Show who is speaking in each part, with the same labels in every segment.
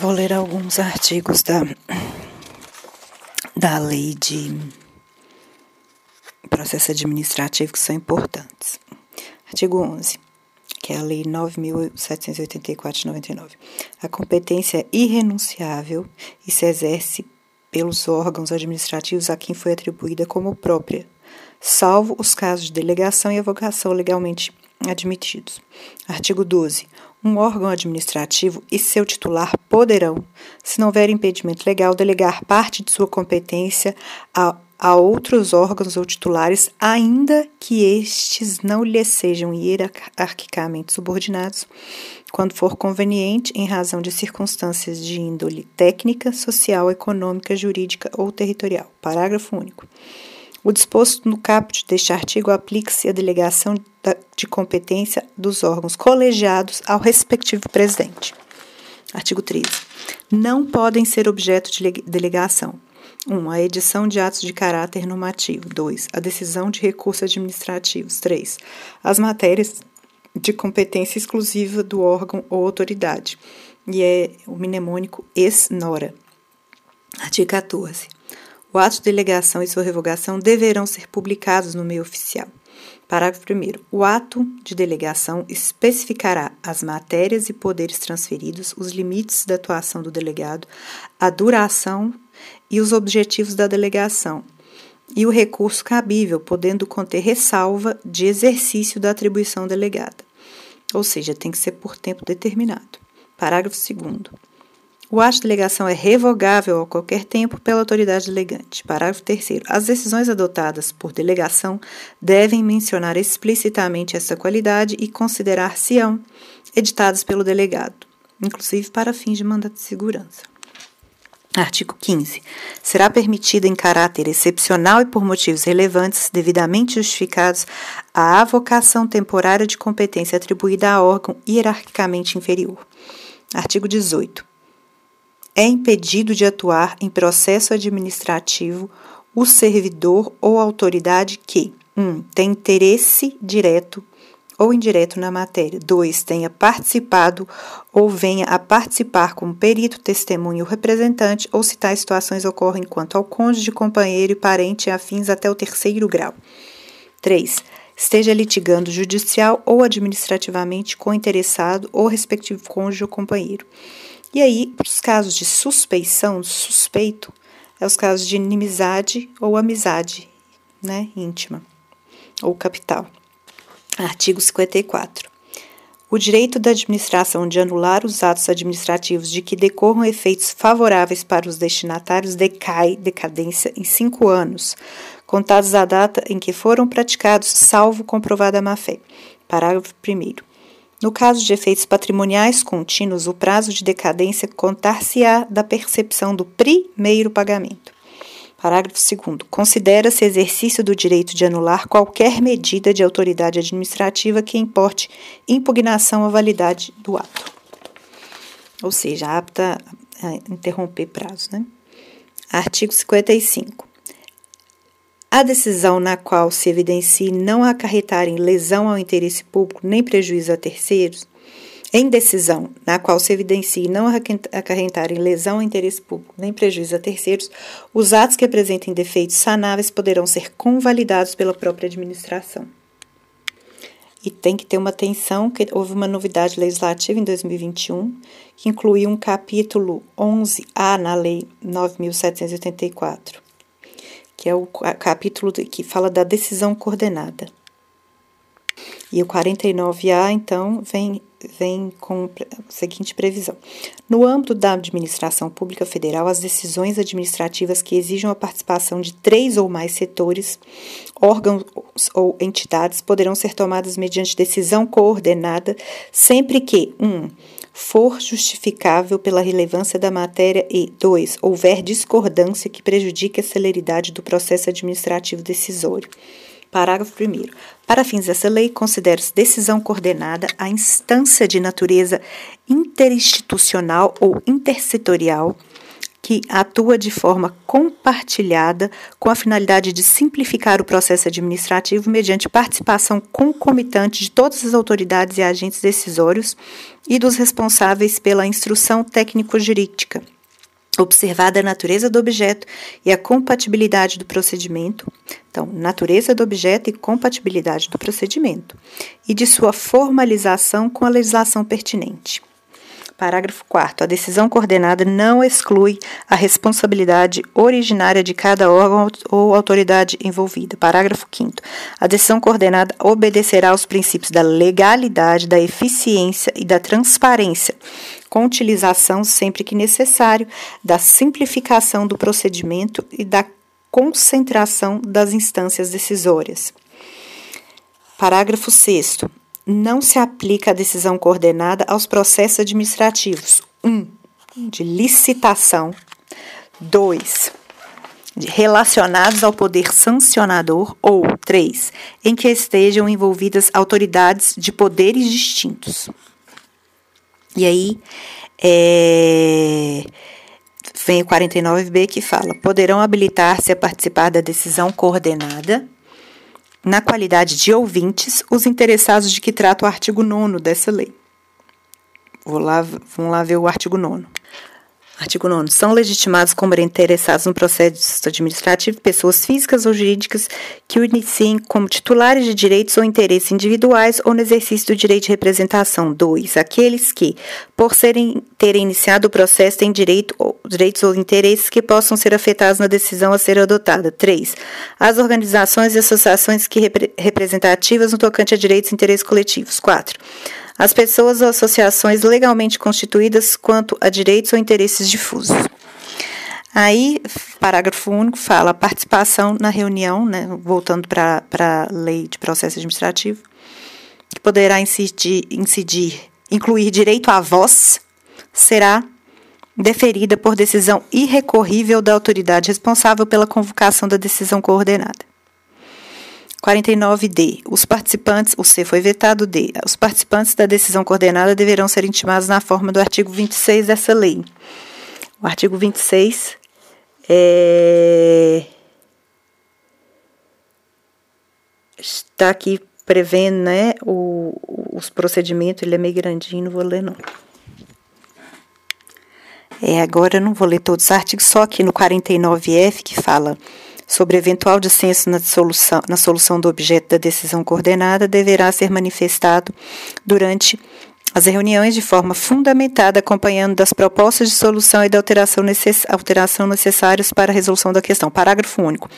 Speaker 1: Vou ler alguns artigos da, da lei de processo administrativo que são importantes. Artigo 11, que é a lei 9.784 de 99. A competência é irrenunciável e se exerce pelos órgãos administrativos a quem foi atribuída como própria, salvo os casos de delegação e avocação legalmente admitidos. Artigo 12. Um órgão administrativo e seu titular poderão, se não houver impedimento legal, delegar parte de sua competência a, a outros órgãos ou titulares, ainda que estes não lhes sejam hierarquicamente subordinados, quando for conveniente, em razão de circunstâncias de índole técnica, social, econômica, jurídica ou territorial. Parágrafo único. O disposto no caput deste artigo aplica-se à delegação de competência dos órgãos colegiados ao respectivo presidente. Artigo 13. Não podem ser objeto de delegação: 1. Um, a edição de atos de caráter normativo. 2. A decisão de recursos administrativos. 3. As matérias de competência exclusiva do órgão ou autoridade. E é o mnemônico ex-nora. Artigo 14. O ato de delegação e sua revogação deverão ser publicados no meio oficial. Parágrafo 1. O ato de delegação especificará as matérias e poderes transferidos, os limites da atuação do delegado, a duração e os objetivos da delegação, e o recurso cabível, podendo conter ressalva de exercício da atribuição delegada. Ou seja, tem que ser por tempo determinado. Parágrafo 2. O ato de delegação é revogável a qualquer tempo pela autoridade delegante. Parágrafo 3. As decisões adotadas por delegação devem mencionar explicitamente essa qualidade e considerar-se-ão editadas pelo delegado, inclusive para fins de mandato de segurança. Artigo 15. Será permitida em caráter excepcional e por motivos relevantes, devidamente justificados, a avocação temporária de competência atribuída a órgão hierarquicamente inferior. Artigo 18 é impedido de atuar em processo administrativo o servidor ou autoridade que 1. Um, tem interesse direto ou indireto na matéria. 2. Tenha participado ou venha a participar como perito, testemunho ou representante, ou se tais situações ocorrem quanto ao cônjuge, companheiro e parente afins até o terceiro grau. 3. Esteja litigando judicial ou administrativamente com interessado ou respectivo cônjuge ou companheiro. E aí, os casos de suspeição, suspeito, é os casos de inimizade ou amizade, né, íntima ou capital. Artigo 54. O direito da administração de anular os atos administrativos de que decorram efeitos favoráveis para os destinatários decai decadência em cinco anos, contados a data em que foram praticados, salvo comprovada má-fé. Parágrafo 1. No caso de efeitos patrimoniais contínuos, o prazo de decadência contar-se-á da percepção do primeiro pagamento. Parágrafo 2. Considera-se exercício do direito de anular qualquer medida de autoridade administrativa que importe impugnação à validade do ato. Ou seja, apta a interromper prazo. Né? Artigo 55. A decisão na qual se evidencie não acarretar em lesão ao interesse público nem prejuízo a terceiros, em decisão na qual se evidencie não acarretar em lesão ao interesse público nem prejuízo a terceiros, os atos que apresentem defeitos sanáveis poderão ser convalidados pela própria administração. E tem que ter uma atenção que houve uma novidade legislativa em 2021 que incluiu um capítulo 11A na Lei 9784 que é o capítulo que fala da decisão coordenada. E o 49A, então, vem, vem com a seguinte previsão. No âmbito da administração pública federal, as decisões administrativas que exijam a participação de três ou mais setores, órgãos ou entidades poderão ser tomadas mediante decisão coordenada, sempre que 1. Um, for justificável pela relevância da matéria e 2. houver discordância que prejudique a celeridade do processo administrativo decisório. Parágrafo 1. Para fins dessa lei, considera-se decisão coordenada a instância de natureza interinstitucional ou intersetorial que atua de forma compartilhada com a finalidade de simplificar o processo administrativo mediante participação concomitante de todas as autoridades e agentes decisórios e dos responsáveis pela instrução técnico-jurídica observada a natureza do objeto e a compatibilidade do procedimento. Então, natureza do objeto e compatibilidade do procedimento, e de sua formalização com a legislação pertinente. Parágrafo 4. A decisão coordenada não exclui a responsabilidade originária de cada órgão ou autoridade envolvida. Parágrafo 5. A decisão coordenada obedecerá aos princípios da legalidade, da eficiência e da transparência, com utilização, sempre que necessário, da simplificação do procedimento e da concentração das instâncias decisórias. Parágrafo 6 não se aplica a decisão coordenada aos processos administrativos. 1. Um, de licitação. 2. Relacionados ao poder sancionador. Ou 3. Em que estejam envolvidas autoridades de poderes distintos. E aí, é, vem o 49b que fala: poderão habilitar-se a participar da decisão coordenada na qualidade de ouvintes, os interessados de que trata o artigo 9 dessa lei. Lá, vamos lá ver o artigo 9. Artigo 9. São legitimados como interessados no processo administrativo pessoas físicas ou jurídicas que o iniciem como titulares de direitos ou interesses individuais ou no exercício do direito de representação. 2. Aqueles que, por serem, terem iniciado o processo, têm direito ou, direitos ou interesses que possam ser afetados na decisão a ser adotada. 3. As organizações e associações que repre, representativas no tocante a direitos e interesses coletivos. 4 as pessoas ou associações legalmente constituídas quanto a direitos ou interesses difusos. Aí, parágrafo único fala participação na reunião, né, voltando para a lei de processo administrativo, que poderá incidir, incidir, incluir direito à voz, será deferida por decisão irrecorrível da autoridade responsável pela convocação da decisão coordenada. 49D. Os participantes, o C foi vetado, D. Os participantes da decisão coordenada deverão ser intimados na forma do artigo 26 dessa lei. O artigo 26 é, está aqui prevendo né, o, os procedimentos, ele é meio grandinho, não vou ler não. É, agora eu não vou ler todos os artigos, só aqui no 49F que fala sobre eventual dissenso na solução, na solução do objeto da decisão coordenada deverá ser manifestado durante as reuniões de forma fundamentada, acompanhando das propostas de solução e da alteração, necess, alteração necessárias para a resolução da questão. Parágrafo único.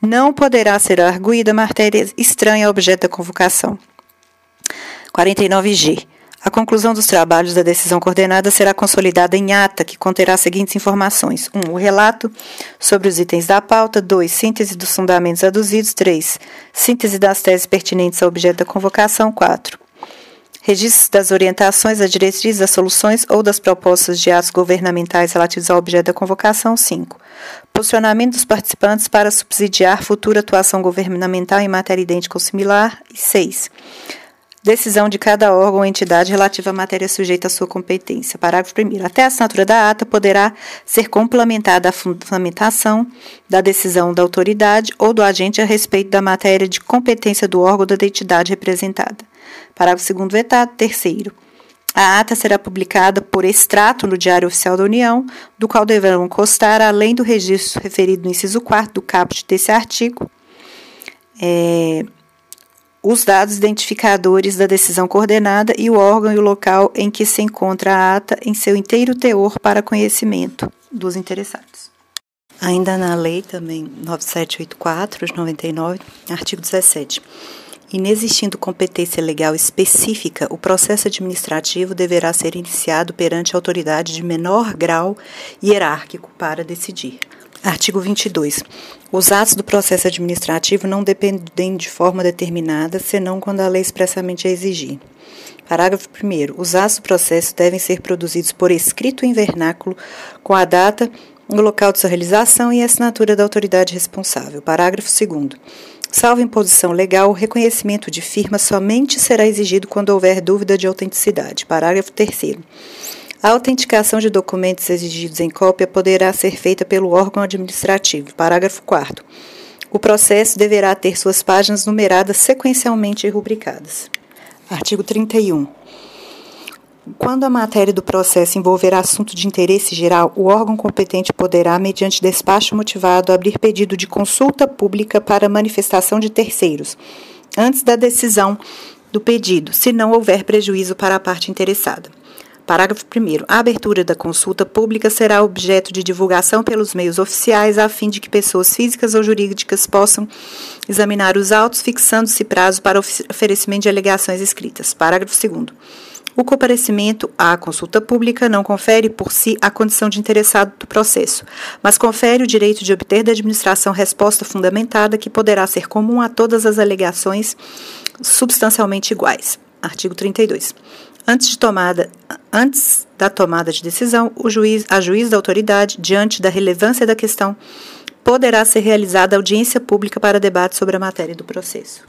Speaker 1: Não poderá ser arguída matéria estranha ao objeto da convocação. 49G. A conclusão dos trabalhos da decisão coordenada será consolidada em ata, que conterá as seguintes informações: 1. Um, o relato sobre os itens da pauta. 2. Síntese dos fundamentos aduzidos. 3. Síntese das teses pertinentes ao objeto da convocação. 4. Registros das orientações, das diretrizes, das soluções ou das propostas de atos governamentais relativos ao objeto da convocação. 5. Posicionamento dos participantes para subsidiar futura atuação governamental em matéria idêntica ou similar. E 6 Decisão de cada órgão ou entidade relativa à matéria sujeita à sua competência. Parágrafo 1. Até a assinatura da ata poderá ser complementada a fundamentação da decisão da autoridade ou do agente a respeito da matéria de competência do órgão ou da entidade representada. Parágrafo 2. Vetado. Terceiro. A ata será publicada por extrato no Diário Oficial da União, do qual deverão constar, além do registro referido no inciso 4 do caput desse artigo, é, os dados identificadores da decisão coordenada e o órgão e o local em que se encontra a ata em seu inteiro teor para conhecimento dos interessados. Ainda na lei também 9784 de 99, artigo 17. Inexistindo competência legal específica, o processo administrativo deverá ser iniciado perante autoridade de menor grau hierárquico para decidir. Artigo 22. Os atos do processo administrativo não dependem de forma determinada, senão quando a lei expressamente a exigir. Parágrafo 1. Os atos do processo devem ser produzidos por escrito em vernáculo, com a data, o local de sua realização e a assinatura da autoridade responsável. Parágrafo 2. Salvo imposição legal, o reconhecimento de firma somente será exigido quando houver dúvida de autenticidade. Parágrafo 3. A autenticação de documentos exigidos em cópia poderá ser feita pelo órgão administrativo. Parágrafo 4. O processo deverá ter suas páginas numeradas sequencialmente e rubricadas. Artigo 31. Quando a matéria do processo envolver assunto de interesse geral, o órgão competente poderá, mediante despacho motivado, abrir pedido de consulta pública para manifestação de terceiros, antes da decisão do pedido, se não houver prejuízo para a parte interessada. Parágrafo 1. A abertura da consulta pública será objeto de divulgação pelos meios oficiais, a fim de que pessoas físicas ou jurídicas possam examinar os autos, fixando-se prazo para oferecimento de alegações escritas. Parágrafo 2. O comparecimento à consulta pública não confere por si a condição de interessado do processo, mas confere o direito de obter da administração resposta fundamentada que poderá ser comum a todas as alegações substancialmente iguais. Artigo 32. Antes, de tomada, antes da tomada de decisão, o juiz, a juiz da autoridade, diante da relevância da questão, poderá ser realizada audiência pública para debate sobre a matéria do processo.